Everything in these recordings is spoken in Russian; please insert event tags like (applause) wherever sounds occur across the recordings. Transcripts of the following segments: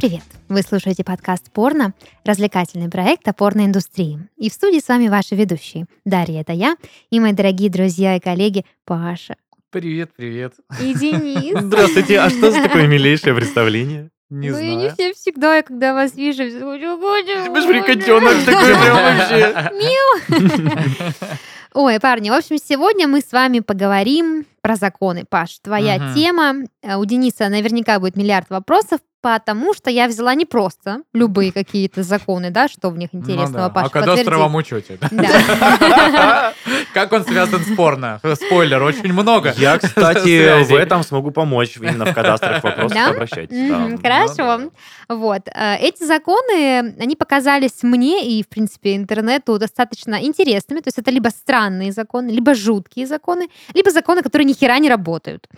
привет! Вы слушаете подкаст «Порно», развлекательный проект о порноиндустрии. И в студии с вами ваши ведущие. Дарья — это я, и мои дорогие друзья и коллеги Паша. Привет, привет. И Денис. (laughs) Здравствуйте, а что за такое милейшее представление? Не ну, я не знаю. все всегда, я когда вас вижу, говорю, «Боже Ты ж мой». котенок такой прям (laughs) вообще. (laughs) Ой, парни, в общем, сегодня мы с вами поговорим про законы. Паш, твоя Мгм. тема. Э, У Дениса наверняка будет миллиард вопросов, потому что я взяла не просто любые какие-то законы, да, что в них Ну интересного, да. Паша, О кадастровом учете. (laughs) Как он связан с порно? Спойлер, очень много. Я, (laughs) кстати, в этом смогу помочь именно в кадастровых вопросах обращайтесь. Хорошо. Вот. э, Эти законы, они показались мне и, в принципе, интернету достаточно интересными. То есть это либо странные законы, либо жуткие законы, либо законы, которые ни хера не работают.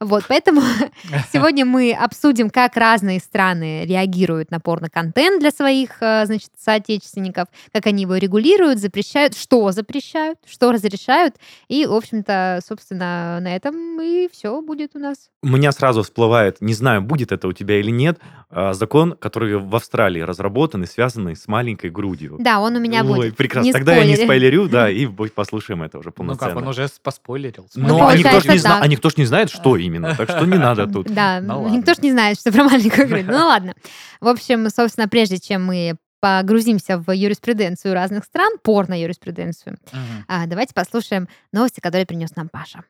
Вот, поэтому (laughs) сегодня мы обсудим, как разные страны реагируют на порно-контент для своих, э, значит, соотечественников, как они его регулируют, запрещают, что запрещают, что разрешают. И, в общем-то, собственно, на этом и все будет у нас. У меня сразу всплывает, не знаю, будет это у тебя или нет, закон, который в Австралии разработан и связанный с маленькой грудью. Да, он у меня Ой, будет. прекрасно. Не Тогда я не спойлери. спойлерю, да, и послушаем это уже Ну полноценно. как, он уже поспойлерил. Но Ну, а никто, ж не зна- а никто ж не знает, что именно, так что не надо тут. Да, Ну никто ж не знает, что про маленькую грудь. Ну ладно. В общем, собственно, прежде чем мы погрузимся в юриспруденцию разных стран, порно-юриспруденцию, а, давайте послушаем новости, которые принес нам Паша.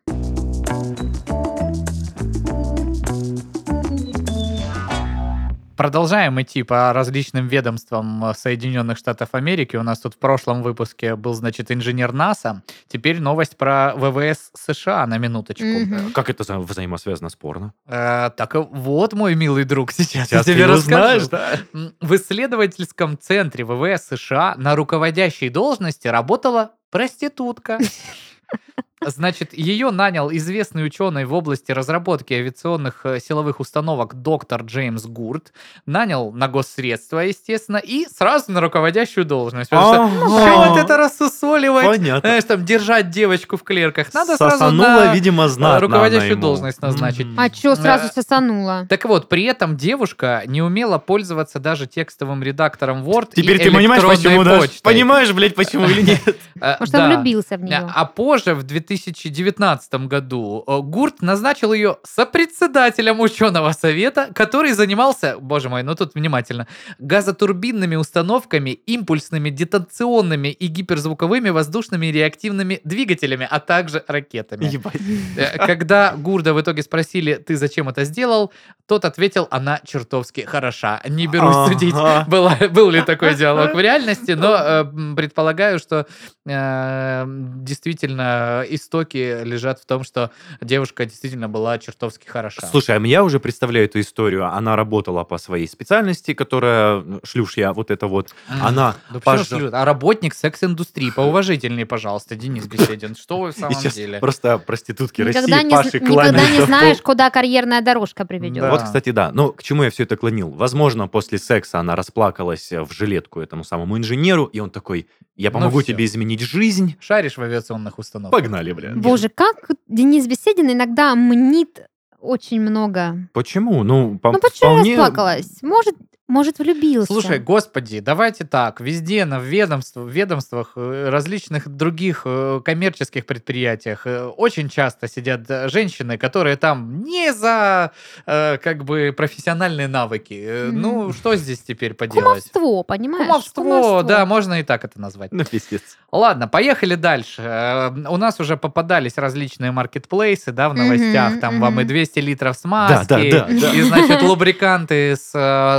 Продолжаем идти по различным ведомствам э, Соединенных Штатов Америки. У нас тут в прошлом выпуске был, значит, инженер НАСА. Теперь новость про ВВС США на минуточку. Мгм. Как это за- взаимосвязано с порно? Э, так вот, мой милый друг, (laughs) сейчас, я Сейчас ты тебе расскажу. знаешь, да? В исследовательском центре ВВС США на руководящей должности работала проститутка. (laughs) Значит, ее нанял известный ученый в области разработки авиационных э, силовых установок доктор Джеймс Гурт. Нанял на госсредства, естественно, и сразу на руководящую должность. Потому что вот это рассусоливать? Понятно. Знаешь, там держать девочку в клерках. Надо сразу на видимо, знатно руководящую должность назначить. А сразу Э, сосанула? Так вот, при этом девушка не умела пользоваться даже текстовым редактором Word Теперь и ты понимаешь, почему, да? Понимаешь, блядь, почему или (laughs) нет? Э, Может, он влюбился в нее? А позже, в 2019 году, э, Гурт назначил ее сопредседателем ученого совета, который занимался, боже мой, ну тут внимательно, газотурбинными установками, импульсными, детонционными и гиперзвуковыми воздушными реактивными двигателями, а также ракетами. Ебать. Э, Когда Гурда в итоге спросили, ты зачем это сделал, тот ответил, она чертовски хороша. Не берусь Ага. судить, была- был ли такой диалог в реальности, но э, предполагаю, что э, действительно истоки лежат в том, что девушка действительно была чертовски хороша. Слушай, а я уже представляю эту историю. Она работала по своей специальности, которая ну, шлюшья, вот это вот. Она Да шлют? А работник секс-индустрии, поуважительнее, пожалуйста, Денис Беседин. Что вы в самом сейчас деле? просто проститутки Никогда России не, Паши никогда не знаешь, куда карьерная дорожка приведет. Да. Вот, кстати, да. Ну, к чему я все это клонил? Возможно, после секса она расплакалась в жилетку этому самому инженеру, и он такой, я Ну помогу всё. тебе изменить жизнь. Шаришь в авиационных установках? Погнали, бля. Боже, как Денис Беседин иногда мнит очень много. Почему? Ну, по- Ну почему вполне... расплакалась? Может, может влюбился. Слушай, господи, давайте так, везде на ведомств, ведомствах, э, различных других э, коммерческих предприятиях э, очень часто сидят женщины, которые там не за как бы профессиональные навыки. Мгм. Ну, что здесь теперь поделать? Кумовство, понимаешь? Кумовство, да, можно и так это назвать. Ну, пиздец. Ладно, поехали дальше. У нас уже попадались различные маркетплейсы, да, в новостях. Мгм, Там вам и мгм. 200 литров смазки, Да, да, да, да. и, значит, лубриканты с,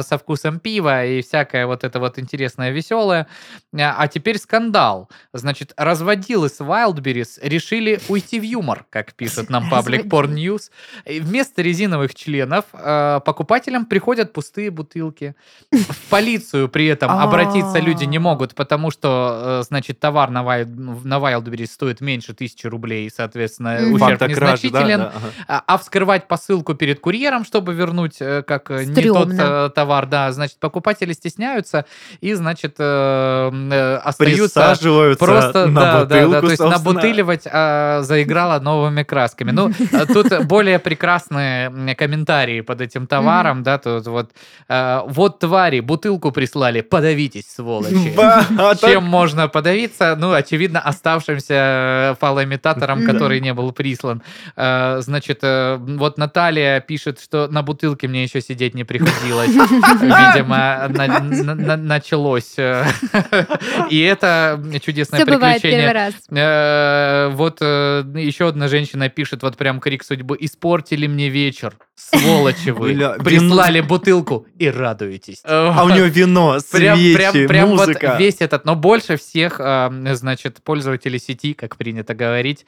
со вкусом пива и всякое вот это вот интересное, веселое. А а теперь скандал. Значит, разводилы с Wildberries решили уйти в юмор, как пишет нам паблик Porn News. И вместо резиновых членов э, покупателям приходят пустые бутылки. В полицию при этом обратиться люди не могут, потому что, э, значит, товар на, Wild, на Wildberries стоит меньше тысячи рублей, соответственно, Мгм. ущерб кражи, да, незначителен. да, ага. А, а вскрывать посылку перед курьером, чтобы вернуть э, как э, не тот э, товар, Да, значит, покупатели стесняются и, значит, э, э, остаются Просто, на да, да, бутылку, да, то есть собственно. набутыливать а, заиграла новыми красками. Ну, а, (laughs) тут более прекрасные комментарии под этим товаром, да, тут вот, а, вот твари, бутылку прислали, подавитесь, сволочи. А (laughs) Чем можно подавиться? Ну, очевидно, оставшимся э, фалоимитатором, который не был прислан. Э, Значит, э, вот Наталья пишет, что на бутылке мне еще сидеть не приходилось. (laughs) Видимо, на- на- на- началось. э, (laughs) И это чудесное Все приключение. раз. Э, Вот э, еще одна женщина пишет, вот прям крик судьбы. Испортили мне вечер, сволочи вы. Прислали бутылку и радуетесь. А у него вино, (laughs) Прям, свечи, прям, прям вот музыка. весь этот, но больше всех, значит, пользователи сети, как принято говорить,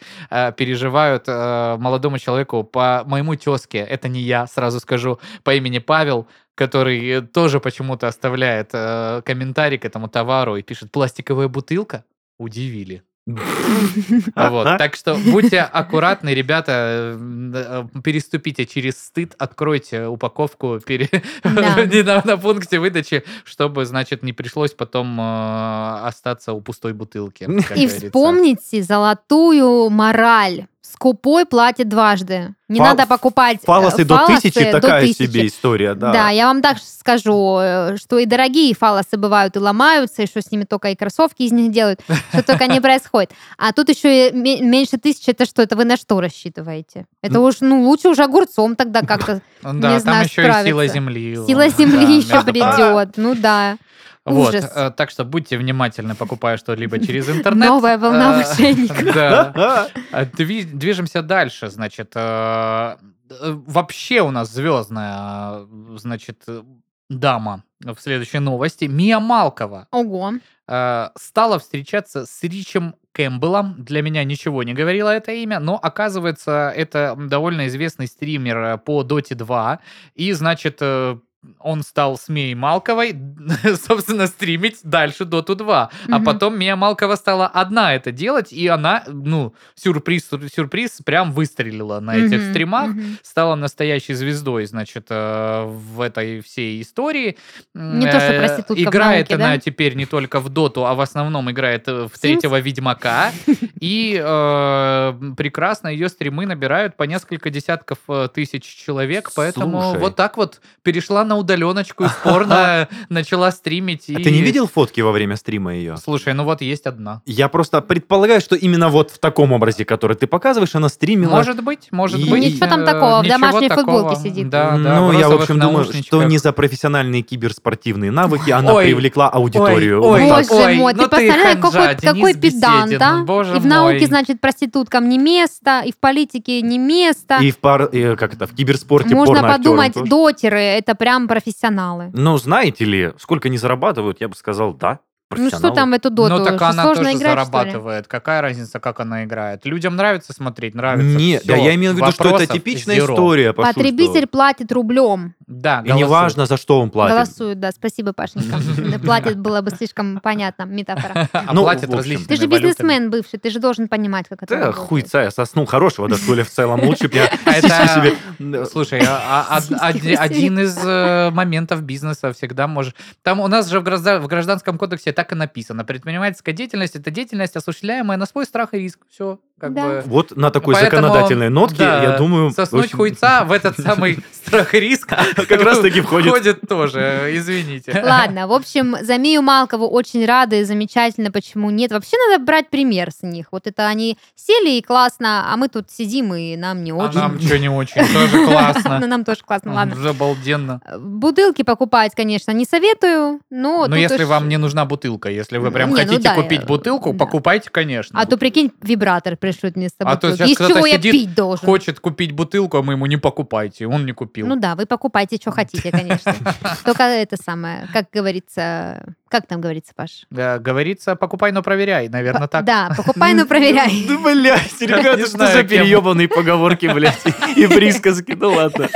переживают молодому человеку по моему тезке, это не я, сразу скажу, по имени Павел, который тоже почему-то оставляет э, комментарий к этому товару и пишет «пластиковая бутылка?» Удивили. Вот. Так что будьте аккуратны, ребята, э, переступите через стыд, откройте упаковку пере- Да. (laughs) не на, пункте выдачи, чтобы, значит, не пришлось потом э, остаться у пустой бутылки. И говорится. вспомните золотую мораль. Скупой платит дважды. Не Фал- надо покупать э, Фалосы до фалосы тысячи до такая тысячи. себе история, да. Да. я вам так скажу, э, что и дорогие фалосы бывают и ломаются, и что с ними только и кроссовки из них делают, что только не происходит. А тут еще и ме- меньше тысячи, это что? Это вы на что рассчитываете? Это уж, ну, лучше уже огурцом тогда как-то. (laughs) Да, там еще и сила земли. Сила земли (laughs) еще придет. Ну да. Вот, Ужас. э, так что будьте внимательны, покупая что-либо через интернет. Новая волна Э, (laughs) мошенников. Да. (laughs) Дви- Движемся дальше, значит. э, э, Вообще у нас звездная, э, значит, э, дама в следующей новости. Мия Малкова Ого. э, стала встречаться с Ричем Кэмпбеллом. Для меня ничего не говорило это имя, но оказывается, это довольно известный стример э, по Dota 2. И, значит, э, он стал с Мией Малковой, (laughs) собственно, стримить дальше Доту 2. А Мгм. потом Мия Малкова стала одна это делать, и она, ну, сюрприз, сюрприз, прям выстрелила на этих Мгм, стримах мгм. стала настоящей звездой, значит, э, в этой всей истории. Не то, что Э, проститутка в Играет науке, она да? теперь не только в Доту, а в основном играет э, в Sims? третьего Ведьмака. (laughs) И э, прекрасно ее стримы набирают по несколько десятков тысяч человек, поэтому Слушай. вот так вот перешла на удаленочку из порно, (laughs) начала стримить. А и- ты не видел фотки во время стрима ее? Слушай, ну вот есть одна. Я просто предполагаю, что именно вот в таком образе, который ты показываешь, она стримила. Может быть, может И- быть. Ничего там э, такого, в домашней футболке такого. сидит. Да, да, ну, я, в общем, думаю, что не за профессиональные киберспортивные навыки она Ой, привлекла аудиторию. ой, Вот ой. Боже ой, мой, ну ты представляешь, какой, какой педант, Беседин, а? боже и в науке, мой. значит, проституткам не место, и в политике не место. И в пар, и, как это, в киберспорте Можно подумать, дотеры это прям профессионалы. Ну, знаете ли, сколько они зарабатывают, я бы сказал, да, Ну что там в эту доту? Ну так Что, она тоже играть, зарабатывает. Какая разница, как она играет? Людям нравится смотреть, нравится. Нет, всё. да, я имею в виду, что это типичная zero. история. Пашу, Потребитель что- платит рублем. Да, И неважно, за что он платит. Голосуют, да. Спасибо, Пашенька. (laughs) Платит было бы слишком понятно, метафора. (laughs) А Ну, общем. различными Ты же бизнесмен бывший, ты же должен понимать, как это Да, хуйца, я соснул хорошего дошколя в целом. Лучше бы я (laughs) А. Слушай, а- а- красивые. один из э, моментов бизнеса всегда можешь... Там у нас же в гражданском кодексе так и написано. Предпринимательская деятельность — это деятельность, осуществляемая на свой страх и риск. Все, как Да. бы... Вот на такой Поэтому, законодательной нотке, да, я думаю... Соснуть очень- хуйца в этот самый (laughs) страх и риск (laughs) Как раз-таки (laughs) входит. входит тоже, извините. Ладно, в общем, за Мию Малкову очень рады, замечательно, почему нет. Вообще надо брать пример с них. Вот это они сели и классно, а мы тут сидим и нам не А очень. нам что не очень, тоже Ну, классно. нам тоже классно, ладно. Уже обалденно. Бутылки покупать, конечно, не советую, но... Но тут если вам не нужна бутылка, если вы прям Не, ну хотите да, купить бутылку, да. покупайте, конечно. А то, прикинь, вибратор пришлют вместо А то сейчас Из чего я пить должен? Хочет купить бутылку, а мы ему не покупайте, он не купил. Ну да, вы покупайте, что хотите, конечно. (laughs) Только это самое, как говорится... Как там говорится, Паш? Э, Говорится, покупай, но проверяй, наверное, так. Да, покупай, но (laughs) проверяй. Да, блядь, ребята, что за переебанные поговорки, блядь, и (laughs) присказки, ну ладно.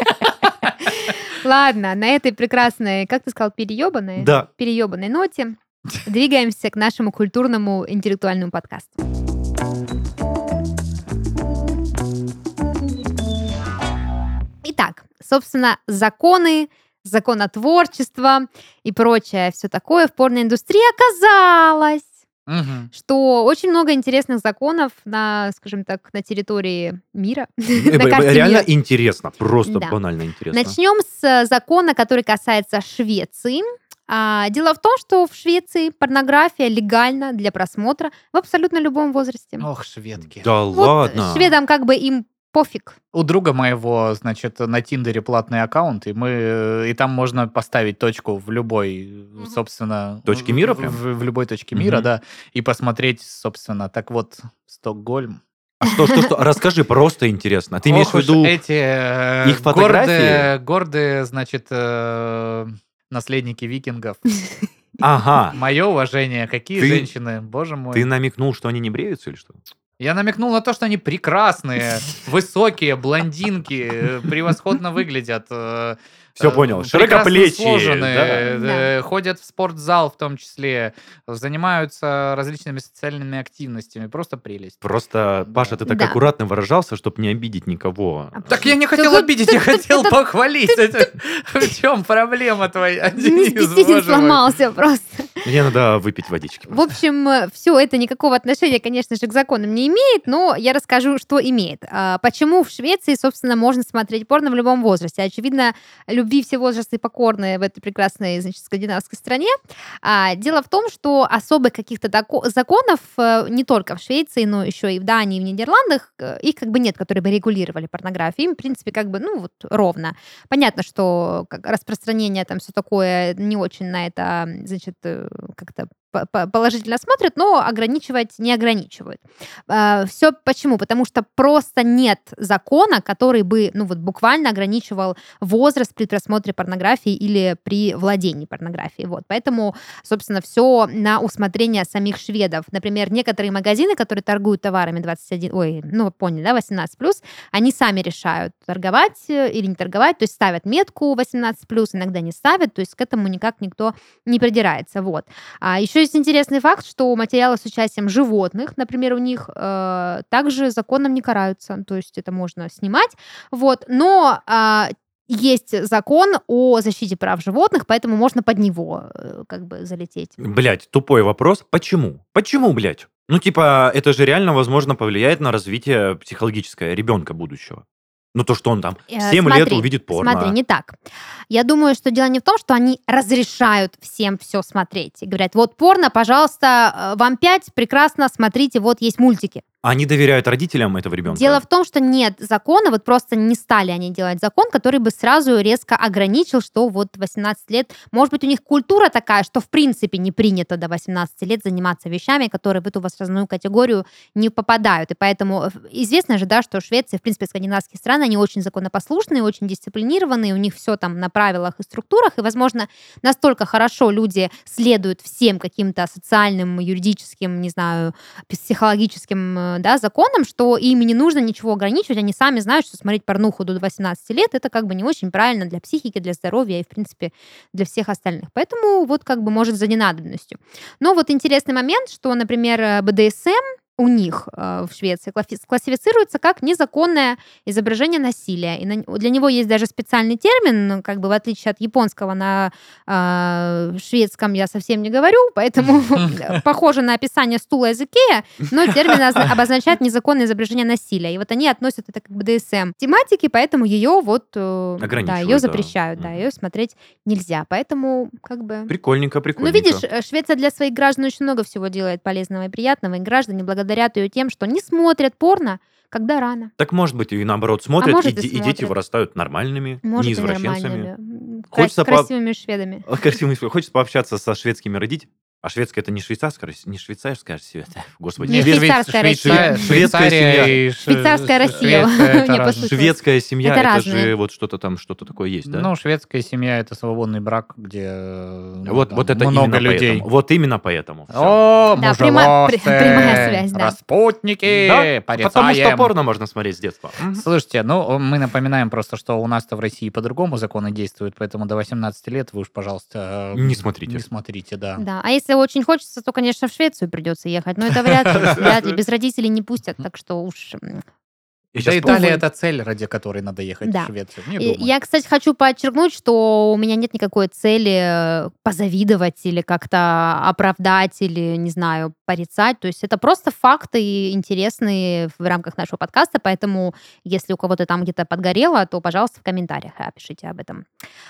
Ладно, на этой прекрасной, как ты сказал, переебанной? Да. Переебанной ноте двигаемся к нашему культурному интеллектуальному подкасту. Итак, собственно, законы законотворчество и прочее, все такое в порноиндустрии оказалось, Мгм. что очень много интересных законов на, скажем так, на территории мира, (laughs) Э, на карте Реально мира. интересно, просто Да. банально интересно. Начнем с закона, который касается Швеции. А, Дело в том, что в Швеции порнография легальна для просмотра в абсолютно любом возрасте. Ох, шведки. Да Вот ладно. шведам как бы им пофиг. У друга моего, значит, на Тиндере платный аккаунт, и мы и там можно поставить точку в любой, Мгм. собственно, Точке мира в, прям? в- в любой точке мира, Мгм. да, и посмотреть, собственно, так вот Стокгольм. А что, что, что? Расскажи, просто интересно. Ты имеешь в виду... эти э, их фотографии? гордые, гордые, значит, э, наследники викингов. (laughs) Ага. Мое уважение, какие Ты- женщины, боже мой. Ты намекнул, что они не бреются или что? Я намекнул на то, что они прекрасные, (laughs) высокие, блондинки, э, превосходно выглядят. Э, Всё э, понял. Широкоплечие, сложенные, да. э, ходят в спортзал в том числе, занимаются различными социальными активностями. Просто прелесть. Просто, Паша, ты так Да. аккуратно выражался, чтобы не обидеть никого. Так я не хотел обидеть, я хотел похвалить. (laughs) В чем проблема твоя, Денис, боже мой? сломался просто. Мне надо выпить водички. В общем, все это никакого отношения, конечно же, к законам не имеет, но я расскажу, что имеет. А, Почему в Швеции, собственно, можно смотреть порно в любом возрасте? Очевидно, любви все возрасты покорны в этой прекрасной, значит, скандинавской стране. А, Дело в том, что особых каких-то законов э, не только в Швеции, но еще и в Дании, и в Нидерландах, э, их как бы нет, которые бы регулировали порнографию. Им, в принципе, как бы, ну, вот ровно. Понятно, что распространение там все такое не очень на это, значит, э, как-то положительно смотрят, но ограничивать не ограничивают. Все почему? Потому что просто нет закона, который бы, ну вот буквально ограничивал возраст при просмотре порнографии или при владении порнографией. Вот. Поэтому, собственно, все на усмотрение самих шведов. Например, некоторые магазины, которые торгуют товарами 21, ой, ну поняли, да, 18+, они сами решают, торговать э, или не торговать, то есть ставят метку 18+, иногда не ставят, то есть к этому никак никто не придирается. Вот. А еще есть интересный факт, что материалы с участием животных, например, у них э, также законом не караются, то есть это можно снимать, вот, но а, есть закон о защите прав животных, поэтому можно под него э, как бы залететь. Блять, тупой вопрос. Почему? Почему, блядь? Ну, типа, это же реально, возможно, повлияет на развитие психологическое ребенка будущего. Ну, то, что он там в Э, 7 лет смотри, увидит порно. Смотри, не так. Я думаю, что дело не в том, что они разрешают всем все смотреть. И говорят, вот порно, пожалуйста, э, вам 5, прекрасно, смотрите, вот есть мультики. Они доверяют родителям этого ребенка. Дело в том, что нет закона, вот просто не стали они делать закон, который бы сразу резко ограничил, что вот 18 лет, может быть, у них культура такая, что в принципе не принято до 18 лет заниматься вещами, которые в эту возрастную категорию не попадают. И поэтому э, известно же, да, что Швеция, в принципе, скандинавские страны, они очень законопослушные, очень дисциплинированные, у них все там на правилах и структурах, и, возможно, настолько хорошо люди следуют всем каким-то социальным, юридическим, не знаю, психологическим э, да, законам, что им не нужно ничего ограничивать, они сами знают, что смотреть порнуху до 18 лет это как бы не очень правильно для психики, для здоровья и, в принципе, для всех остальных. Поэтому вот как бы может за ненадобностью. Но вот интересный момент, что, например, э, БДСМ у них э, в Швеции класси- классифицируется как незаконное изображение насилия. И на- для него есть даже специальный термин, ну, как бы в отличие от японского на э, шведском я совсем не говорю, поэтому (laughs) (laughs) похоже на описание стула из Икея, но термин озна- (laughs) обозначает незаконное изображение насилия. И вот они относят это как бы ДСМ тематики, поэтому ее вот э, да, ее да. запрещают, да, Мгм. ее смотреть нельзя. Поэтому как бы Прикольненько, ну, прикольненько. видишь, э, Швеция для своих граждан очень много всего делает полезного и приятного, и граждане благодарят ее тем, что не смотрят порно, когда рано. Так может быть и наоборот смотрят, А может, и, и де- и дети смотрят. вырастают нормальными, Может, не извращенцами. нормальными. Кра- Хочется по- красивыми шведами. (laughs) Красивыми. Хочется пообщаться со шведскими родителями. А шведская это не швейцарская, не швейцарская семья. Господи, Не швейцарская Россия. Шведская семья. Швейцарская Россия. Шведская семья, Это же вот что-то там, что-то такое есть, да? Ну, шведская семья это свободный брак, где ну, вот, это много людей. Вот именно поэтому. О, Да, (laughs) прямая связь, да. распутники, потому что порно можно смотреть с детства. Слушайте, ну, мы напоминаем просто, что у нас-то в России по-другому законы действуют, поэтому до 18 лет вы уж, пожалуйста... э, Не смотрите. Не смотрите, да. Да, а если очень хочется, то, конечно, в Швецию придется ехать. Но это вряд ли, (laughs) вряд ли. Без родителей не пустят, так что уж И Да Италия это цель, ради которой надо ехать Да. в Швецию. Не думаю. Я, кстати, хочу подчеркнуть, что у меня нет никакой цели э, позавидовать или как-то оправдать или, не знаю, порицать. То есть это просто факты интересные в рамках нашего подкаста, поэтому если у кого-то там где-то подгорело, то, пожалуйста, в комментариях пишите об этом.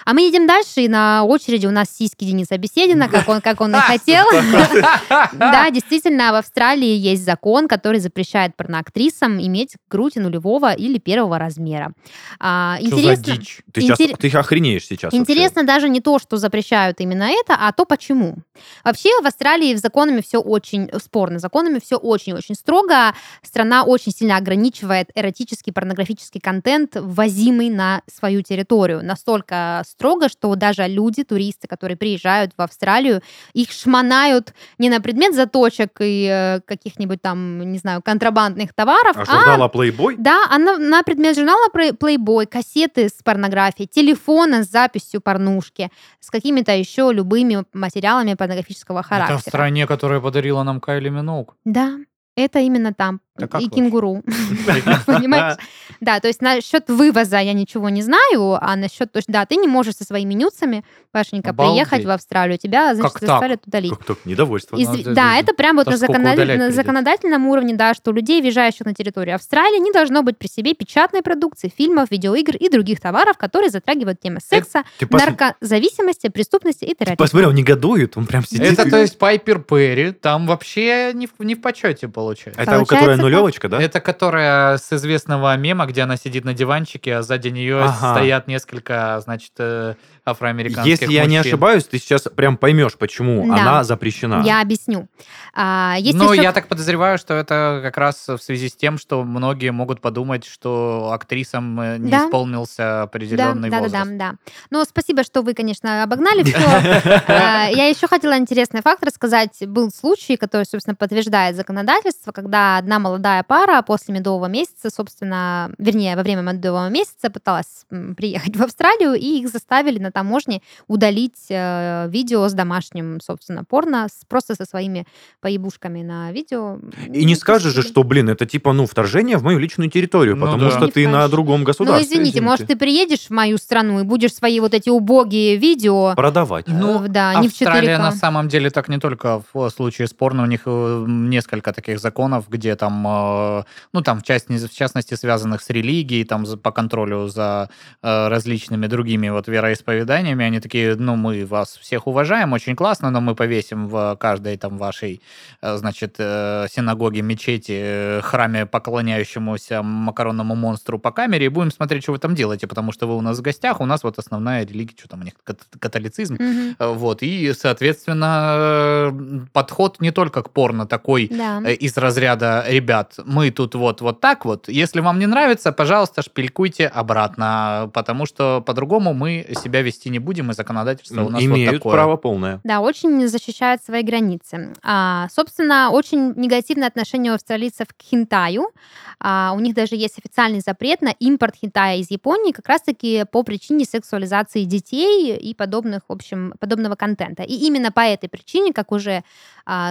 А мы едем дальше, и на очереди у нас сиськи Дениса Беседина, как он, как он и (laughs) хотел. (laughs) Да, действительно, в Австралии есть закон, который запрещает порноактрисам иметь грудь нулевого или первого размера. А, Что за Интересно, дичь? Ты, сейчас, интерес- ты охренеешь сейчас. вообще. Интересно даже не то, что запрещают именно это, а то почему. Вообще в Австралии с законами все очень спорно, законами все очень-очень строго. Страна очень сильно ограничивает эротический порнографический контент, ввозимый на свою территорию. Настолько строго, что даже люди, туристы, которые приезжают в Австралию, их шмонают не на предмет заточек и э, каких-нибудь там, не знаю, контрабандных товаров, А журнала Playboy? Да, а на, предмет журнала Play- Playboy, кассеты с порнографией, телефона с записью порнушки, с какими-то еще любыми материалами порнографического Это в характера. стране, которая подарила нам Кайли Миноуг. Да, это именно там. Как и кенгуру. (laughs) Понимаешь? Да, то есть насчет вывоза я ничего не знаю, а насчет... То есть, да, ты не можешь со своими нюцами, Пашенька, приехать в Австралию. Тебя, значит, заставят удалить. Как так? Недовольство. Да, это- прям вот на, законодательном уровне, да, что людей, въезжающих на территорию Австралии, не должно быть при себе печатной продукции, фильмов, видеоигр и других товаров, которые затрагивают темы секса, Ты пос- наркозависимости, преступности и терроризма. Посмотри, он негодует, он прям сидит. Это, то есть, Пайпер Перри, там вообще не в, не в почете получается. Это у Получается которой так. нулевочка, да? Это которая с известного мема, где она сидит на диванчике, а сзади нее Ага. стоят несколько, значит, э, афроамериканских Если я не мужчин. ошибаюсь, ты сейчас прям поймешь, почему Да. она запрещена. Я объясню. А, есть Но еще- я так подозреваю, что это как раз в связи с тем, что многие могут подумать, что актрисам э, не Да. исполнился Да, определенный да, да, возраст. да, да. Ну, спасибо, что вы, конечно, обогнали все. (laughs) Я еще хотела интересный факт рассказать. Был случай, который, собственно, подтверждает законодательство, когда одна молодая пара после медового месяца, собственно, вернее, во время медового месяца пыталась приехать в Австралию, и их заставили на таможне удалить э, видео с домашним, собственно, порно, с- просто со своими поебушками на видео. И не скажешь же, что, блин, это типа, ну, вторжение в мою личную территорию, Ну потому да. что Не ты на скажешь. другом Ну, государстве. извините, может, ты приедешь в мою страну и будешь свои вот эти убогие видео Продавать. Ну, Э, да, не в Австралия 4К. на самом деле так не только в случае с порно, у них э, несколько таких законов, где там, э, ну там в, части- в частности связанных с религией, там по контролю за различными другими вот вероисповеданиями, они такие, ну мы вас всех уважаем, очень классно, но мы повесим в каждой там вашей, э, значит, э, синагоге, мечети, э, храме, поклоняющемуся макаронному монстру по камере и будем смотреть, что вы там делаете, потому что вы у нас в гостях, у нас вот основная религия, что там у них, кат- католицизм. Э, Вот, и, соответственно, подход не только к порно такой Да. из разряда, ребят, мы тут вот, вот так вот, если вам не нравится, пожалуйста, шпилькуйте обратно, потому что по-другому мы себя вести не будем, и законодательство у нас Имеют вот такое. право полное. Да, очень защищают свои границы. А, собственно, очень негативное отношение у австралийцев к хинтаю. А, у них даже есть официальный запрет на импорт хинтая из Японии как раз-таки по причине сексуализации детей и подобных, в общем, подобного контента. И именно по этой причине, как уже,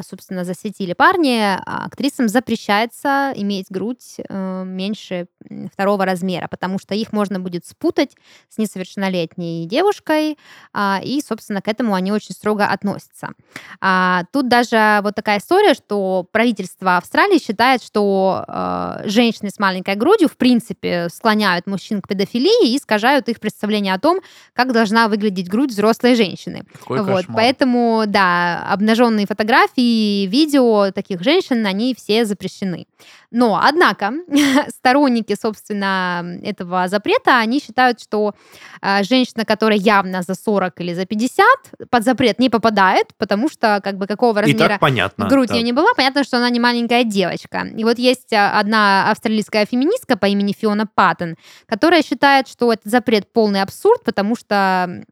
собственно, засветили парни, а, актрисам запрещается иметь грудь э, меньше второго размера, потому что их можно будет спутать с несовершеннолетней девушкой, а, и, собственно, к этому они очень строго относятся. А, Тут даже вот такая история, что правительство Австралии считает, что э, женщины с маленькой грудью, в принципе, склоняют мужчин к педофилии и искажают их представление о том, как должна выглядеть грудь взрослой женщины. Какой вот, кошмар. поэтому, да, обнаженные фотографии, видео таких женщин, они все запрещены. Но, однако, (laughs) сторонники, собственно, этого запрета, они считают, что э, женщина, которая явно за 40 или за 50, под запрет не попадает, потому что, как бы, какого И размера так понятно. грудь да. ее не была, понятно, что она не маленькая девочка. И вот есть а, одна австралийская феминистка по имени Фиона Паттон, которая считает, что этот запрет полный абсурд, потому что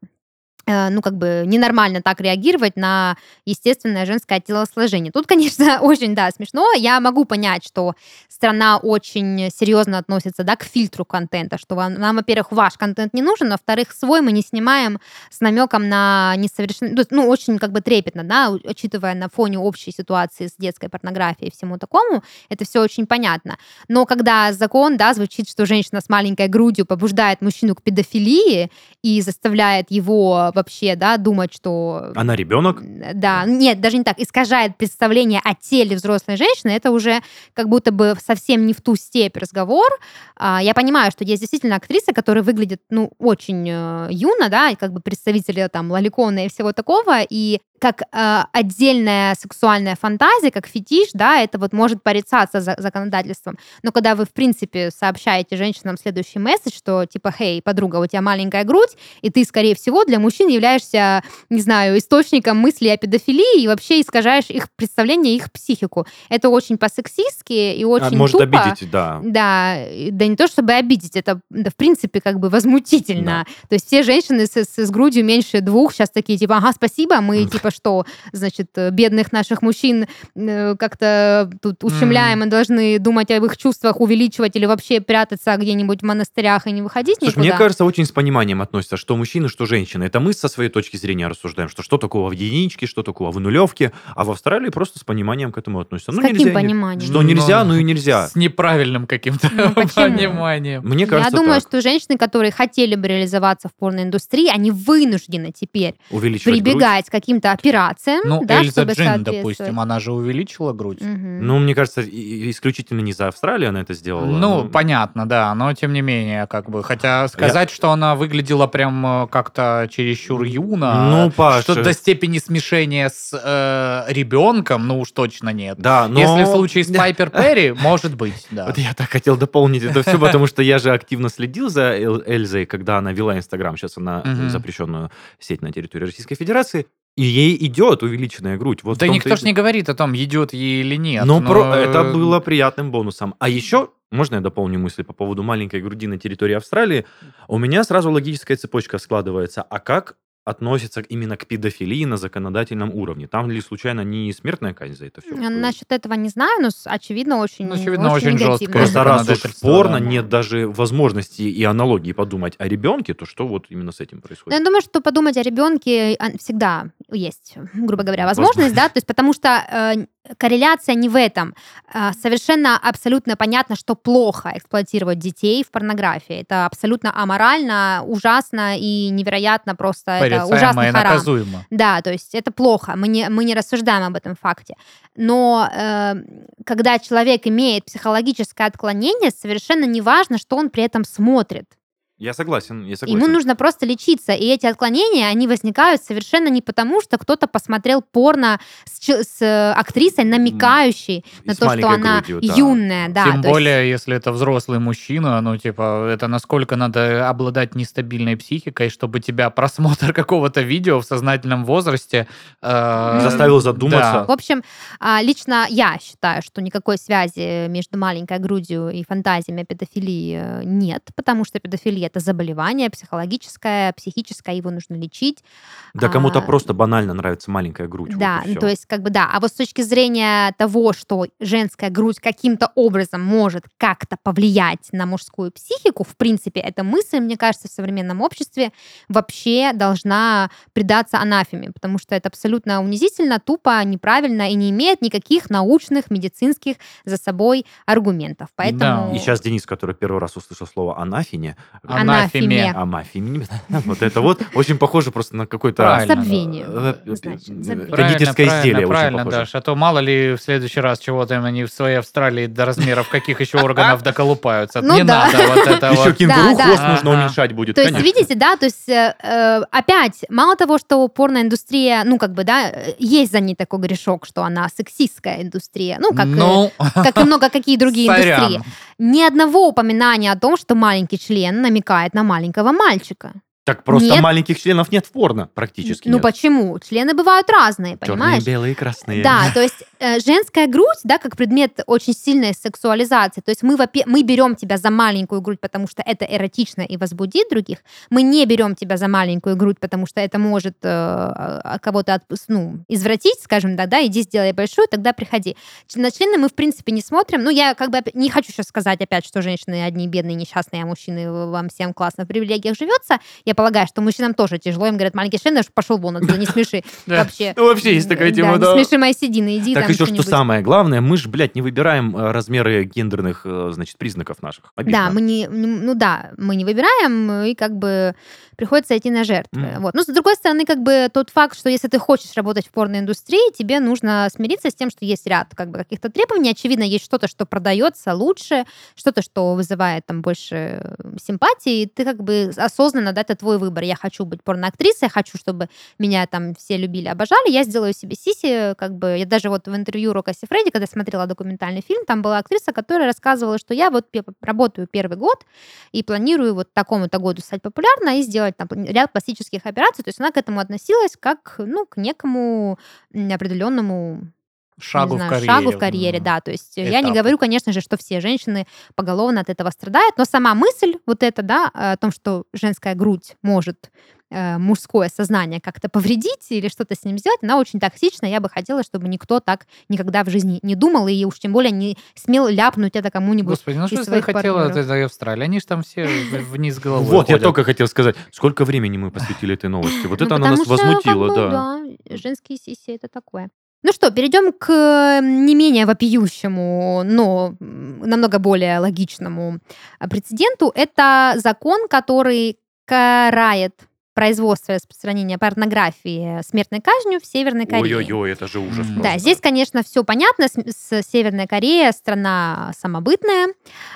ну, как бы ненормально так реагировать на естественное женское телосложение. Тут, (laughs) конечно, очень, да, смешно. Я могу понять, что страна очень серьезно относится, да, к фильтру контента, что вам, нам, во-первых, ваш контент не нужен, а во-вторых, свой мы не снимаем с намеком на несовершенность, ну, очень как бы трепетно, да, учитывая на фоне общей ситуации с детской порнографией и всему такому, это все очень понятно. Но когда закон, да, звучит, что женщина с маленькой грудью побуждает мужчину к педофилии и заставляет его вообще, да, думать, что... Она ребенок? Да, нет, даже не так. Искажает представление о теле взрослой женщины. Это уже как будто бы совсем не в ту степь разговор. А, Я понимаю, что есть действительно актрисы, которые выглядят, ну, очень э, юно, да, и как бы представители там лоликона и всего такого, и как э, отдельная сексуальная фантазия, как фетиш, да, это вот может порицаться за- законодательством. Но когда вы, в принципе, сообщаете женщинам следующий месседж, что типа, хей, подруга, у тебя маленькая грудь, и ты, скорее всего, для мужчин являешься, не знаю, источником мыслей о педофилии и вообще искажаешь их представление, их психику. Это очень по-сексистски и очень А, Может тупо. обидеть, да. Да, да не то чтобы обидеть, это, да, в принципе, как бы возмутительно. То есть все женщины с, с- с грудью меньше двух сейчас такие, типа, ага, спасибо, мы, М. типа, что, значит, э, бедных наших мужчин э, как-то тут ущемляем и должны думать об их чувствах, увеличивать или вообще прятаться где-нибудь в монастырях и не выходить Слушай, никуда. мне кажется, очень с пониманием относятся, что мужчины, что женщины. Это мы со своей точки зрения рассуждаем, что что такого в единичке, что такого в нулевке, а в Австралии просто с пониманием к этому относятся. С ну, каким нельзя, не- пониманием? Что нельзя, ну и нельзя. С неправильным каким-то Ну, (laughs) пониманием. Мне кажется, Я думаю, так. что женщины, которые хотели бы реализоваться в порноиндустрии, они вынуждены теперь Увеличивать грудь. прибегать к каким-то операциям, Ну, да, Эльза чтобы Джин, допустим, она же увеличила грудь. Мгм. Ну, мне кажется, исключительно не за Австралию она это сделала. Ну, Ну, понятно, да, но тем не менее, как бы, хотя сказать, что она выглядела прям э, как-то чересчур юно, Ну, Паша. что до степени смешения с э, ребенком, ну уж точно нет. Да, но... Если в случае с (laughs) Пайпер Перри, может быть, да. Вот я так хотел дополнить это все, потому что я же активно следил за Эл- Эльзой, когда она вела Инстаграм. Сейчас она запрещенную сеть на территории Российской Федерации. И ей идет увеличенная грудь. Вот Да никто и ж не говорит о том, идет ей или нет. Ну, но- про- это было приятным бонусом. А еще, можно я дополню мысли по поводу маленькой груди на территории Австралии? У меня сразу логическая цепочка складывается. А как относится именно к педофилии на законодательном уровне? Там ли случайно не смертная казнь за это все? Э, Насчет этого не знаю, но очевидно очень, Ну, очевидно, очень негативно. жесткое Просто раз уж порно да. нет даже возможности и аналогии подумать о ребенке, то что вот именно с этим Ну, происходит? Я думаю, что подумать о ребенке а, всегда есть, грубо говоря, Возможно. возможность, да, то есть потому что э, корреляция не в этом. А, совершенно абсолютно понятно, что плохо эксплуатировать детей в порнографии. Это абсолютно аморально, ужасно и невероятно просто. Это ужасный и харам. наказуемо. Да, то есть это плохо, мы не, мы не рассуждаем об этом факте. Но э, когда человек имеет психологическое отклонение, совершенно не важно, что он при этом смотрит. Я согласен, я согласен. Ему нужно просто лечиться. И эти отклонения, они возникают совершенно не потому, что кто-то посмотрел порно с, с, э, актрисой, намекающей И на с то, что она грудью, да. юная. Да, Тем то есть- более, если это взрослый мужчина, ну, типа, это насколько надо обладать нестабильной психикой, чтобы тебя просмотр (laughs) какого-то видео в сознательном возрасте... э, Заставил задуматься. В общем, а, лично я считаю, что никакой связи между маленькой грудью и фантазиями о педофилии э, нет, потому что педофилия это заболевание психологическое, психическое, его нужно лечить. Да кому-то А, просто банально нравится маленькая грудь. вот Да, всё. то есть как бы да. А вот с точки зрения того, что женская грудь каким-то образом может как-то повлиять на мужскую психику, в принципе, эта мысль, мне кажется, в современном обществе вообще должна предаться анафеме, потому что это абсолютно унизительно, тупо, неправильно и не имеет никаких научных, медицинских за собой аргументов. Поэтому... И сейчас Денис, который первый раз услышал слово анафине, Анафеме. амафине, вот это вот очень похоже просто на какой-то Правильно. Забвение. э, э, э, кондитерское Правильно, изделие очень правильно, похоже. Даш, а то мало ли в следующий раз чего-то они в своей Австралии до размеров каких еще органов доколупаются. Ну Не да. надо вот это Еще кенгуру хвост нужно уменьшать будет, То есть, видите, да, то есть э, э, опять, мало того, что порноиндустрия, ну, как бы, да, э, есть за ней такой грешок, что она сексистская индустрия, ну, как, э, Ну, как и много какие другие (laughs) сорян. индустрии. Ни одного упоминания о том, что маленький член намекает на маленького мальчика. Так просто Нет. маленьких членов нет в порно практически. Ну нет. почему? Члены бывают разные, Черные, понимаешь? белые, красные. Да, то есть э, женская грудь, да, как предмет очень сильной сексуализации. То есть мы, мы берем тебя за маленькую грудь, потому что это эротично и возбудит других. Мы не берем тебя за маленькую грудь, потому что это может э, а, кого-то отпу- ну, извратить, скажем так, да, иди сделай большую, тогда приходи. На члены мы, в принципе, не смотрим. Ну, я как бы не хочу сейчас сказать опять, что женщины одни бедные, несчастные, а мужчины в- вам всем классно в привилегиях живется. Я полагаю, что мужчинам тоже тяжело. Им говорят, маленький член, пошел вон отсюда, не смеши. (laughs) Вообще. Ну, вообще есть такая тема, да. Не смеши мои седины, иди Так еще что самое главное, мы же, блядь, не выбираем э, размеры гендерных, э, значит, признаков наших. Да, мы не, ну да, мы не выбираем, и как бы приходится идти на жертвы. Вот. Но с другой стороны, как бы тот факт, что если ты хочешь работать в порноиндустрии, тебе нужно смириться с тем, что есть ряд как бы каких-то требований. Очевидно, есть что-то, что продается лучше, что-то, что вызывает там больше э, симпатии, и ты как бы осознанно, да, это твой выбор. Я хочу быть порноактрисой, хочу, чтобы меня там все любили, обожали, я сделаю себе сиси, как бы, я даже вот в интервью Рока Фредди, когда смотрела документальный фильм, там была актриса, которая рассказывала, что я вот работаю первый год и планирую вот такому-то году стать популярной и сделать там ряд пластических операций, то есть она к этому относилась как, ну, к некому определенному Шагу не знаю, в карьере. шагу в карьере, да. То есть я не говорю, конечно же, что все женщины поголовно от этого страдают, но сама мысль вот эта, да, о том, что женская грудь может э, мужское сознание как-то повредить или что-то с ним сделать, она очень токсична. Я бы хотела, чтобы никто так никогда в жизни не думал и уж тем более не смел ляпнуть это кому-нибудь. Господи, ну что ты хотела этой Австралии? Они же там все вниз головой Вот, я только хотел сказать, сколько времени мы посвятили этой новости. Вот Ну, это она нас возмутила, бы, да. Женские сиси это такое. Ну что, перейдем к не менее вопиющему, но намного более логичному э, прецеденту. Это закон, который карает производство и распространение порнографии смертной казнью в Северной Корее. Ой-ой-ой, это же ужас просто. Да, здесь, конечно, все понятно. С, с Северной Корея страна самобытная,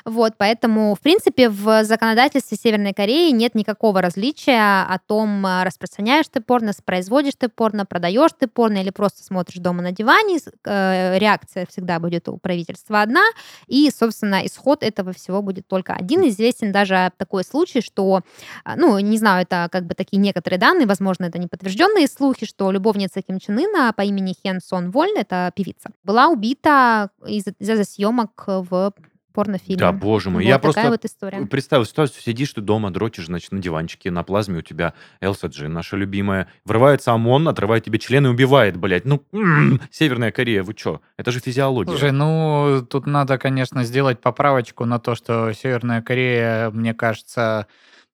вот, поэтому, в принципе, в законодательстве Северной Кореи нет никакого различия о том, а, распространяешь ты порно, производишь ты порно, продаешь ты порно или просто смотришь дома на диване. Э, Реакция всегда будет у правительства одна, и, собственно, исход этого всего будет только один. Известен даже такой случай, что, а, ну, не знаю, это как бы такие некоторые данные, возможно, это не подтвержденные слухи, что любовница Ким Чен Ына по имени Хен Сон Вольн, это певица, была убита из- из-за съемок в порнофильме. Да, боже мой, Вот я такая просто вот история. представил ситуацию, сидишь ты дома, дрочишь, значит, на диванчике, на плазме у тебя Элса Джин, наша любимая. Врывается ОМОН, отрывает тебе член и убивает, блядь. Ну, м, Северная Корея, вы чё? Это же физиология. Слушай, ну, тут надо, конечно, сделать поправочку на то, что Северная Корея, мне кажется,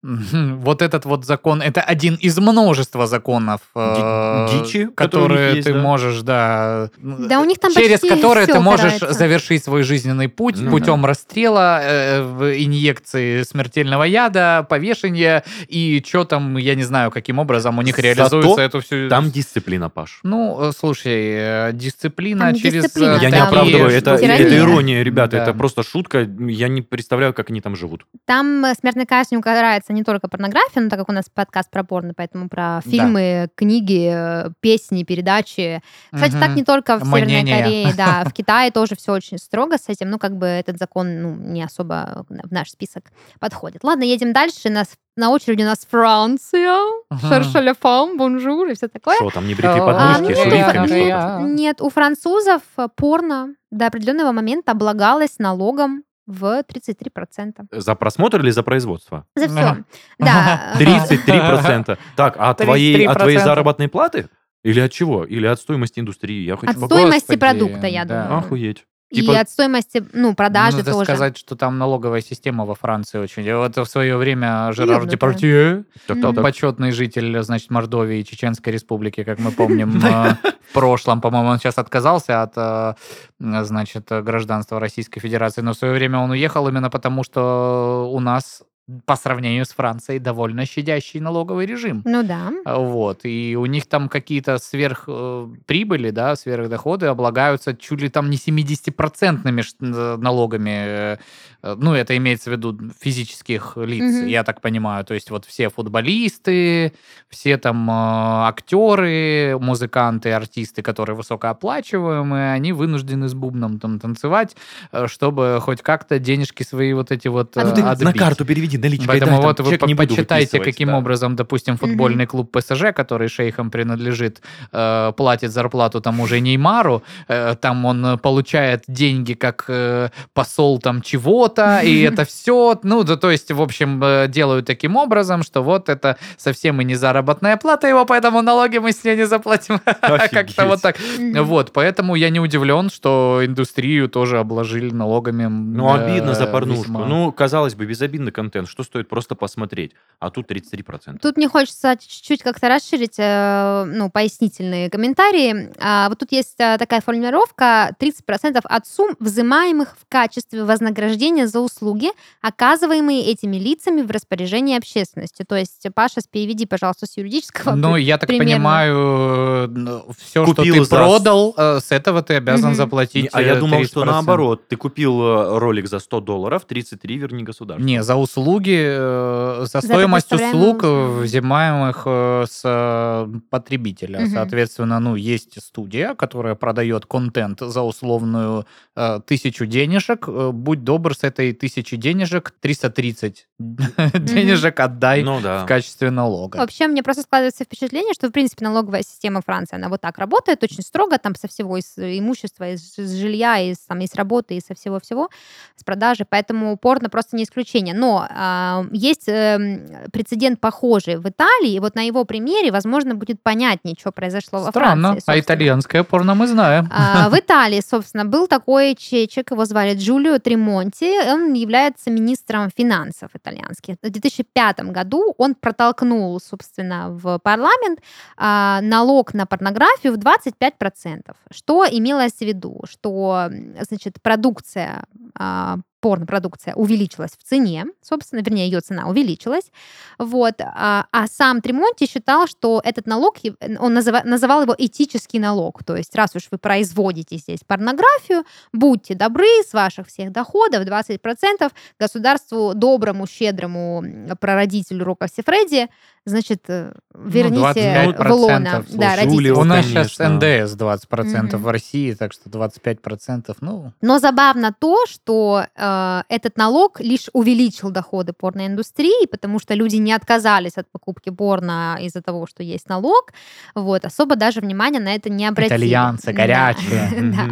вот этот вот закон, это один из множества законов, э, дичи, которые есть, ты да. можешь, да, Да, у них там через почти которые ты можешь упирается. завершить свой жизненный путь Ну путем расстрела, э, инъекции смертельного яда, повешения и что там, я не знаю, каким образом у них Зато реализуется эту всю... Там дисциплина, Паш. Ну, э, слушай, э, дисциплина Там через... дисциплина, Я не там такие оправдываю, это, тирания. это ирония, ребята, Да. это просто шутка. Я не представляю, как они там живут. Там э, смертной казнью не только порнография, но так как у нас подкаст про порно, поэтому про фильмы, книги, э, песни, передачи. Кстати, Мгм. так не только в Северной Мнение. Корее, да, (laughs) в Китае тоже все очень строго с этим. Ну, как бы этот закон ну, не особо в наш список подходит. Ладно, едем дальше. Нас, на очереди у нас Франция. Мгм. Cherchez la femme, bonjour и все такое. Что там, небритые А, подмышки с нет, нет? Нет, у французов порно до определенного момента облагалось налогом в 33%. За просмотр или за производство? За все. Ага. Да. (laughs) 33%. Так, а от твоей, от твоей 33%. заработной платы? Или от чего? Или от стоимости индустрии? Я хочу... От стоимости Господи, продукта, я да. думаю. Охуеть. И Типа- от стоимости, ну, продажи Надо тоже. сказать, что там налоговая система во Франции очень. Вот в свое время Жерар так, так. почетный житель, значит, Мордовии и Чеченской Республики, как мы помним, (laughs) э, в прошлом, по-моему, он сейчас отказался от, э, значит, гражданства Российской Федерации, но в свое время он уехал именно потому, что у нас по сравнению с Францией довольно щадящий налоговый режим. Ну да. А, Вот, и у них там какие-то сверх э, да, сверхдоходы облагаются чуть ли там не 70-процентными ш- э, налогами. э, Ну, это имеется в виду физических лиц, Мгм. я так понимаю. То есть вот все футболисты, все там актеры, музыканты, артисты, которые высокооплачиваемые, они вынуждены с бубном там танцевать, чтобы хоть как-то денежки свои вот эти вот А ну ты на отбить. карту переведи деньги наличкой. Поэтому там вот вы по- не почитайте, каким да. образом, допустим, футбольный клуб ПСЖ, который шейхам принадлежит, э, платит зарплату тому же Неймару, э, там он получает деньги как э, посол там чего-то, и (laughs) это все, ну, да, то есть, в общем, э, делают таким образом, что вот это совсем и не заработная плата его, поэтому налоги мы с ней не заплатим. (laughs) Как-то вот так. Вот, поэтому я не удивлен, что индустрию тоже обложили налогами. Ну, обидно за порнушку. Ну, казалось бы, безобидный контент. Что стоит просто посмотреть? А тут 33%. Тут мне хочется чуть-чуть как-то расширить, э, ну, пояснительные комментарии. А, Вот тут есть э, такая формулировка 30% от сумм, взимаемых в качестве вознаграждения за услуги, оказываемые этими лицами в распоряжении общественности. То есть, Паша, переведи, пожалуйста, с юридического. Ну, я так примерно. понимаю, все, что Купил ты за- продал, э, с этого ты обязан Мгм. заплатить. А я э, думал, что 30%. наоборот. Ты купил э, ролик за 100 долларов, 33 верни государству. Не, за услуги, э, за стоимость услуг, взимаемых э, с э, потребителя. Мгм. Соответственно, ну, есть студия, которая продает контент за условную э, тысячу денежек. Будь добр, с этой тысячи денежек 330 денежек отдай Ну в да. качестве налога. Вообще, мне просто складывается впечатление, что, в принципе, налоговая система Франции, она вот так работает, очень строго, там со всего, из имущества, из из жилья, из, там, из работы, из со всего-всего, с продажи, поэтому порно просто не исключение. Но есть эм, прецедент похожий в Италии, и вот на его примере, возможно, будет понятнее, что произошло во Странно, Франции. а собственно. итальянское порно мы знаем. А, В Италии, собственно, был такой чечек, его звали Джулио Тремонти, он является министром финансов итальянских. В 2005 году он протолкнул, собственно, в парламент а, налог на порнографию в 25%. Что имелось в виду? Что, значит, продукция а, порнопродукция увеличилась в цене, собственно, вернее, ее цена увеличилась, вот, а, а сам Тремонти считал, что этот налог, он называ- называл его этический налог, то есть раз уж вы производите здесь порнографию, будьте добры, с ваших всех доходов 20% государству доброму, щедрому прародителю Рока Сифреди, значит, э, верните 25%, в лона. Да, родителям. У нас конечно. сейчас НДС 20% Мгм. в России, так что 25%, ну, Но забавно то, что э, этот налог лишь увеличил доходы порноиндустрии, потому что люди не отказались от покупки порно из-за того, что есть налог. Вот, особо даже внимания на это не обратили. итальянцы горячие. (laughs) Да.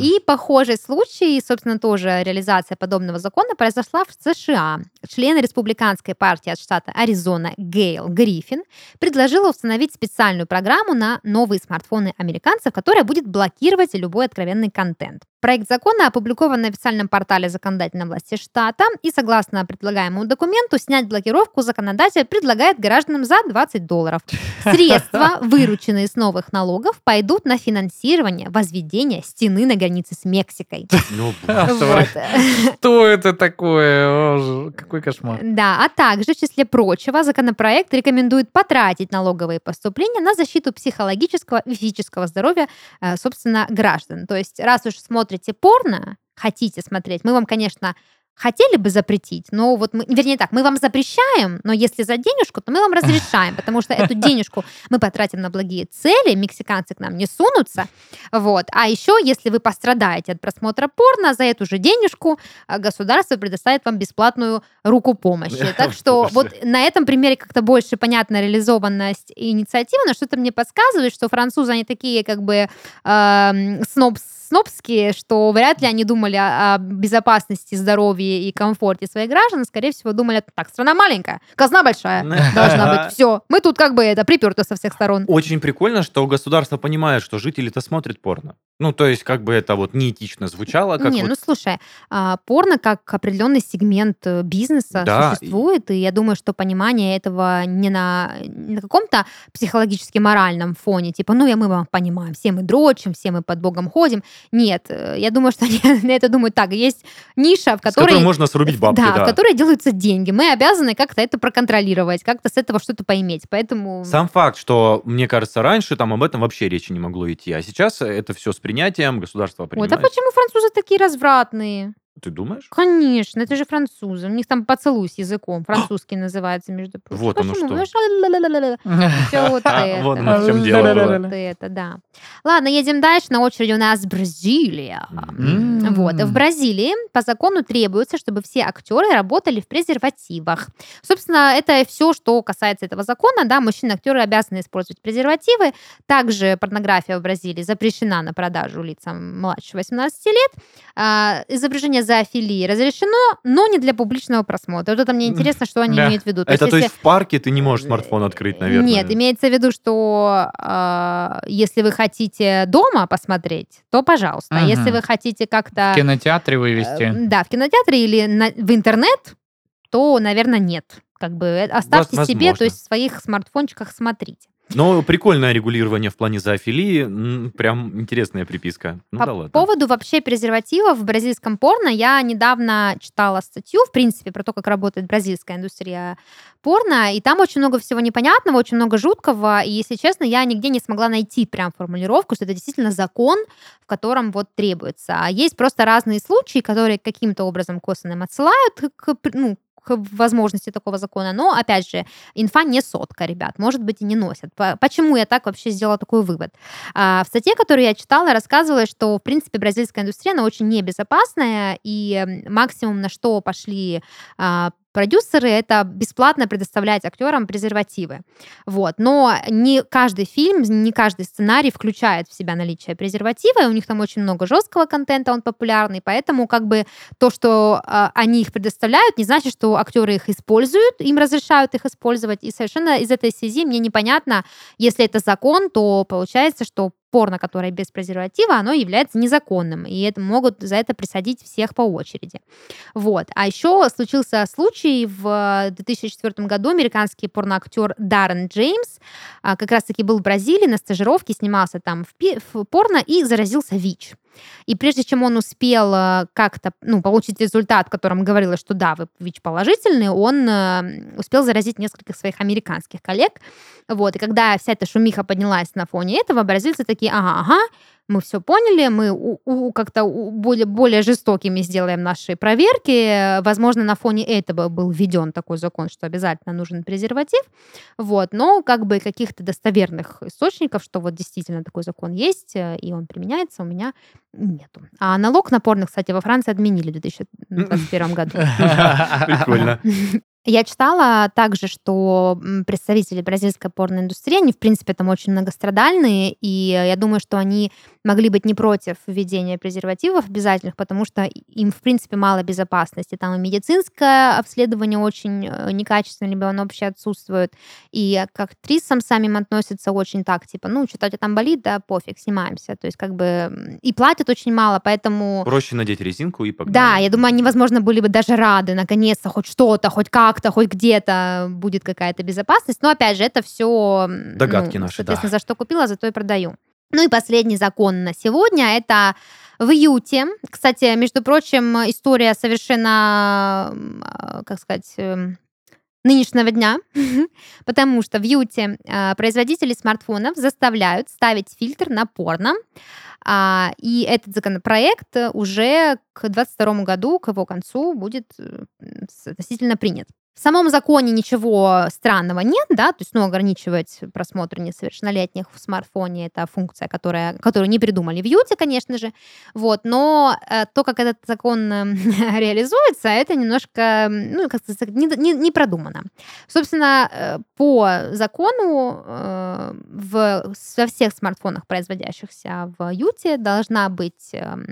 И похожий случай, собственно, тоже реализация подобного закона произошла в США. Член республиканской партии от штата Аризона Гейл Гриффин предложила установить специальную программу на новые смартфоны американцев, которая будет блокировать любой откровенный контент. Проект закона опубликован на официальном портале законодательной власти штата, и согласно предлагаемому документу, снять блокировку законодатель предлагает гражданам за 20 долларов. (laughs) Средства, вырученные с новых налогов, пойдут на финансирование возведения стены на границе с Мексикой. Ну, (laughs) Вот. Что это такое? Какой кошмар. Да, а также, в числе прочего, законопроект рекомендует потратить налоговые поступления на защиту психологического и физического здоровья, э, собственно, граждан. То есть, раз уж смотрите порно, хотите смотреть, мы вам, конечно, хотели бы запретить, но вот мы, вернее так, мы вам запрещаем, но если за денежку, то мы вам разрешаем, потому что эту денежку мы потратим на благие цели, мексиканцы к нам не сунутся, вот. А еще, если вы пострадаете от просмотра порно, за эту же денежку а, государство предоставит вам бесплатную руку помощи. (laughs) Так что вот на этом примере как-то больше понятна реализованность инициативы, но что-то мне подсказывает, что французы, они такие как бы эм, сноб, снобские, что вряд ли они думали о, о безопасности, здоровье и комфорте своих граждан, скорее всего, думали, так, страна маленькая, казна большая, должна быть, все, мы тут как бы это приперты со всех сторон. Очень прикольно, что государство понимает, что жители-то смотрят порно. Ну, то есть, как бы это вот неэтично звучало, как не, вот ну слушай, а, порно как определенный сегмент э, бизнеса Да, существует, и я думаю, что понимание этого не на, не на каком-то психологически моральном фоне, типа, ну, я мы вам понимаем, все мы дрочим, все мы под Богом ходим. Нет, э, я думаю, что они на (laughs) это думают так, есть ниша, в с которой которой... можно срубить бабки, да, да. в которой делаются деньги. Мы обязаны как-то это проконтролировать, как-то с этого что-то поиметь. Поэтому... Сам факт, что, мне кажется, раньше там об этом вообще речи не могло идти, а сейчас это все с принятием, государство Вот, принимает. а почему французы такие развратные? Ты думаешь? Конечно, это же французы. У них там поцелуй с языком. Французский называется, между прочим. Вот оно что. Ну, ша-ла-ла-ла-ла. (laughs) Всё вот А, это. вот в чем дело было. Вот это, да. Ладно, едем дальше. На очереди у нас Бразилия. Вот. В Бразилии по закону требуется, чтобы все актеры работали в презервативах. Собственно, это все, что касается этого закона. Да, мужчины-актеры обязаны использовать презервативы. Также порнография в Бразилии запрещена на продажу лицам младше 18 лет. А, изображение зоофилии разрешено, но не для публичного просмотра. Вот это мне интересно, что они Да. имеют в виду. Это то если- есть в парке ты не можешь смартфон открыть, наверное. нет, имеется в виду, что а, если вы хотите дома посмотреть, то пожалуйста. А Мгм. Если вы хотите как-то... В кинотеатре э, вывести. Да, в кинотеатре или на- в интернет, то, наверное, нет. Как бы э, оставьте себе, то есть в своих смартфончиках смотрите. Но прикольное регулирование в плане зоофилии. Прям интересная приписка. Ну По да ладно. поводу вообще презервативов в бразильском порно, я недавно читала статью, в принципе, про то, как работает бразильская индустрия порно, и там очень много всего непонятного, очень много жуткого, и, если честно, я нигде не смогла найти прям формулировку, что это действительно закон, в котором вот требуется. А есть просто разные случаи, которые каким-то образом косвенно им отсылают к, ну, возможности такого закона, но, опять же, инфа не сотка, ребят, может быть, и не носят. По- Почему я так вообще сделала такой вывод? А, В статье, которую я читала, рассказывалось, что, в принципе, бразильская индустрия, она очень небезопасная, и максимум, на что пошли а, продюсеры, это бесплатно предоставлять актерам презервативы. Вот. Но не каждый фильм, не каждый сценарий включает в себя наличие презерватива, и у них там очень много жесткого контента, он популярный, поэтому как бы то, что а, они их предоставляют, не значит, что актеры их используют, им разрешают их использовать, и совершенно из этой связи мне непонятно, если это закон, то получается, что порно, которое без презерватива, оно является незаконным, и это могут за это присадить всех по очереди. Вот. А еще случился случай в 2004 году. Американский порноактер Даррен Джеймс а, как раз-таки был в Бразилии на стажировке, снимался там в, в порно и заразился ВИЧ. И прежде чем он успел э, как-то ну, получить результат, в котором говорилось, что да, вы ВИЧ положительный, он э, успел заразить нескольких своих американских коллег. Вот. И когда вся эта шумиха поднялась на фоне этого, бразильцы такие, ага, ага, мы все поняли, мы у- у- как-то более, более жестокими сделаем наши проверки. Возможно, на фоне этого был введен такой закон, что обязательно нужен презерватив. Вот. Но как бы каких-то достоверных источников, что вот действительно такой закон есть, э, и он применяется, у меня нету. А налог на порно, кстати, во Франции отменили в 2021 году. Прикольно. (laughs) Я читала также, что представители бразильской порноиндустрии, они, в принципе, там очень многострадальные, и я думаю, что они могли быть не против введения презервативов обязательных, потому что им, в принципе, мало безопасности. Там и медицинское обследование очень э, некачественное, либо оно вообще отсутствует. И к актрисам самим относятся очень так, типа, ну, что-то у тебя там болит, да, пофиг, снимаемся. То есть, как бы, и платят очень мало, поэтому... Проще надеть резинку и погнали. Да, я думаю, они, возможно, были бы даже рады, наконец-то, хоть что-то, хоть как-то, хоть где-то будет какая-то безопасность. Но, опять же, это все... Догадки наши, Соответственно, да. за что купила, зато и продаю. Ну и последний закон на сегодня – это в Юте. Кстати, между прочим, история совершенно, а, как сказать, эм, нынешнего дня, (laughs) потому что в Юте а, производители смартфонов заставляют ставить фильтр на порно, а, и этот законопроект э, уже к 2022 году, к его концу, будет э, относительно принят. В самом законе ничего странного нет, да, то есть, ну, ограничивать просмотр несовершеннолетних в смартфоне это функция, которая, которую не придумали в Юте, конечно же, вот, но э, то, как этот закон э, (laughs) реализуется, это немножко, ну, как сказать, не, не, не продумано. Собственно, э, по закону э, в, во всех смартфонах, производящихся в Юте, должна быть эм,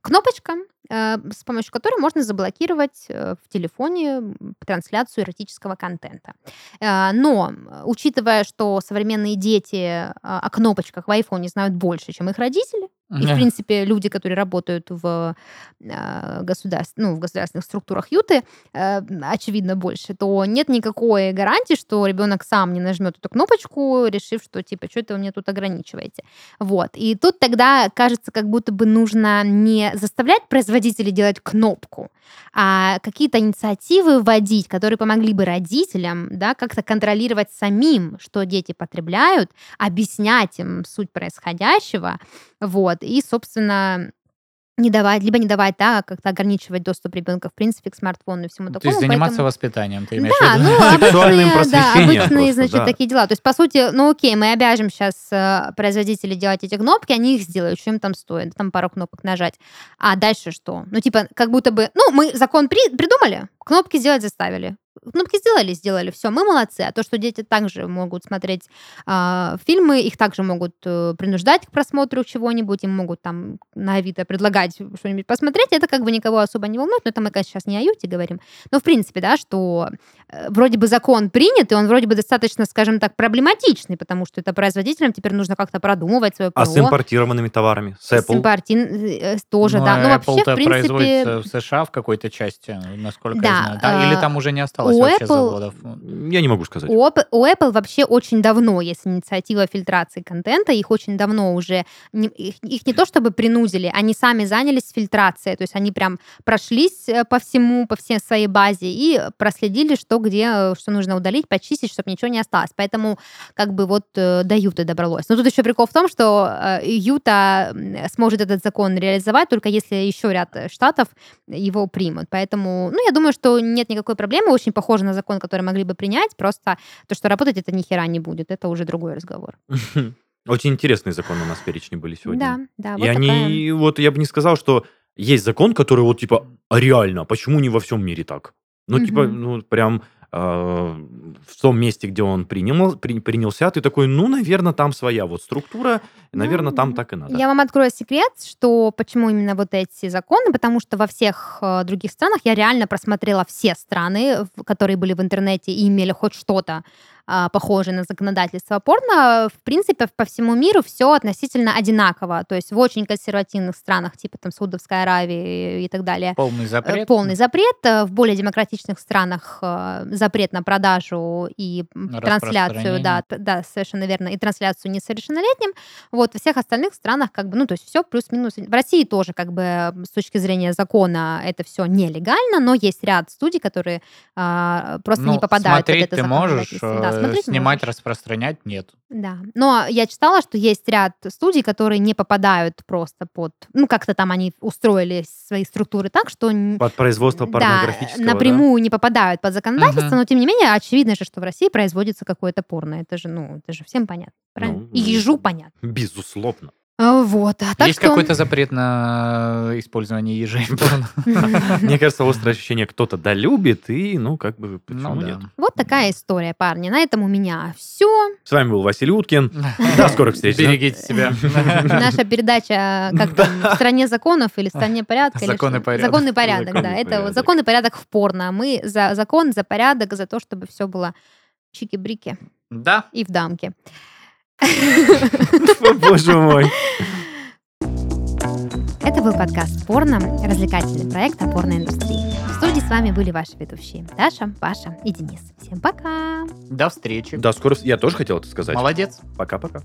кнопочка, э, с помощью которой можно заблокировать э, в телефоне трансляцию эротического контента. Э, Но, э, учитывая, что современные дети э, о кнопочках в айфоне знают больше, чем их родители, и, в принципе, люди, которые работают в, э, государств- ну, в государственных структурах Юты, э, очевидно, больше, то нет никакой гарантии, что ребенок сам не нажмет эту кнопочку, решив, что, типа, что это вы мне тут ограничиваете. Вот. И тут тогда кажется, как будто бы нужно не заставлять производителей делать кнопку, а какие-то инициативы вводить, которые помогли бы родителям да, как-то контролировать самим, что дети потребляют, объяснять им суть происходящего, вот, и, собственно, не давать, либо не давать, да, как-то ограничивать доступ ребенка, в принципе, к смартфону и всему То такому. есть заниматься поэтому- воспитанием, ты имеешь Да, в виду? ну, обычные, да, обычные, просто, значит, да. такие дела. То есть, по сути, ну окей, мы обяжем сейчас производителей делать эти кнопки, они их сделают, что им там стоит, там пару кнопок нажать. А дальше что? Ну, типа, как будто бы, ну, мы закон при- придумали, кнопки сделать заставили. Кнопки сделали, сделали, все, мы молодцы. А то, что дети также могут смотреть а, фильмы, их также могут э, принуждать к просмотру чего-нибудь, им могут там на Авито предлагать что-нибудь посмотреть, это как бы никого особо не волнует, но это мы, конечно, сейчас не о Юте говорим. Но, в принципе, да, что э, вроде бы закон принят, и он вроде бы достаточно, скажем так, проблематичный, потому что это производителям теперь нужно как-то продумывать свое А ПО. с импортированными товарами? С С Apple? импорти- э, тоже, Ну, да. Ну, а вообще, в принципе, производится в США в какой-то части, насколько Да, я знаю. Да? Или а, там уже не осталось у вообще Apple- заводов? Я не могу сказать. У Apple, у Apple вообще очень давно есть инициатива фильтрации контента, их очень давно уже, их, их не то чтобы принудили, они сами занялись фильтрацией, то есть они прям прошлись э, по всему, по всей своей базе и проследили, что где, э, что нужно удалить, почистить, чтобы ничего не осталось. Поэтому как бы вот э, до Юты добралось. Но тут еще прикол в том, что Юта сможет этот закон реализовать только если еще ряд штатов его примут. Поэтому, ну, я думаю, что нет никакой проблемы. Очень похоже на закон, который могли бы принять. Просто то, что работать это ни хера не будет. Это уже другой разговор. (laughs) Очень интересные законы у нас в перечне были сегодня. Да, да. И вот они, вот я бы не сказал, что есть закон, который вот типа, а реально, почему не во всем мире так? Ну, типа, Мгм. ну, прям в том месте, где он принял, при- принялся, ты такой, ну, наверное, там своя вот структура, наверное, Ну, там так и надо. Я вам открою секрет, что почему именно вот эти законы, потому что во всех э, других странах я реально просмотрела все страны, которые были в интернете и имели хоть что-то а, похожее на законодательство порно. В принципе, по всему миру все относительно одинаково. То есть в очень консервативных странах, типа там Саудовской Аравии и так далее, Полный э, запрет? полный запрет. Э, В более демократичных странах э, запрет на продажу и м, трансляцию, да, да, совершенно верно, и трансляцию несовершеннолетним. Вот, во всех остальных странах, как бы, ну, то есть все плюс-минус. В России тоже, как бы, с точки зрения закона, это все нелегально, но есть ряд студий, которые а, просто Ну, не попадают смотреть под это ты можешь, законодательство. Да, смотреть снимать, можешь. распространять нет. Да. Но я читала, что есть ряд студий, которые не попадают просто под... Ну, как-то там они устроили свои структуры так, что... Под производство да, порнографического, да? напрямую не попадают под законодательство, Мгм. но тем не менее очевидно же, что в России производится какое-то порно. Это же, ну, это же всем понятно. Правильно? Ну, И ежу понятно. Безусловно. А, Вот. А так Есть что- какой-то запрет на использование ежей? (laughs) Мне кажется, острое ощущение кто-то долюбит, и, ну, как бы, почему Ну да. нет? Вот такая история, парни. На этом у меня все. С вами был Василий Уткин. До скорых встреч. Берегите себя. Наша передача как там, в стране законов или в стране порядка. или Закон и что? порядок. Закон и порядок, да. Это порядок. вот закон и порядок в порно. Мы за закон, за порядок, за то, чтобы все было чики-брики Да. и в дамке. Боже мой. Это был подкаст «Порно», развлекательный проект о порноиндустрии. В студии с вами были ваши ведущие Даша, Паша и Денис. Всем пока! До встречи. До скорых... Я тоже хотел это сказать. Молодец. Пока-пока.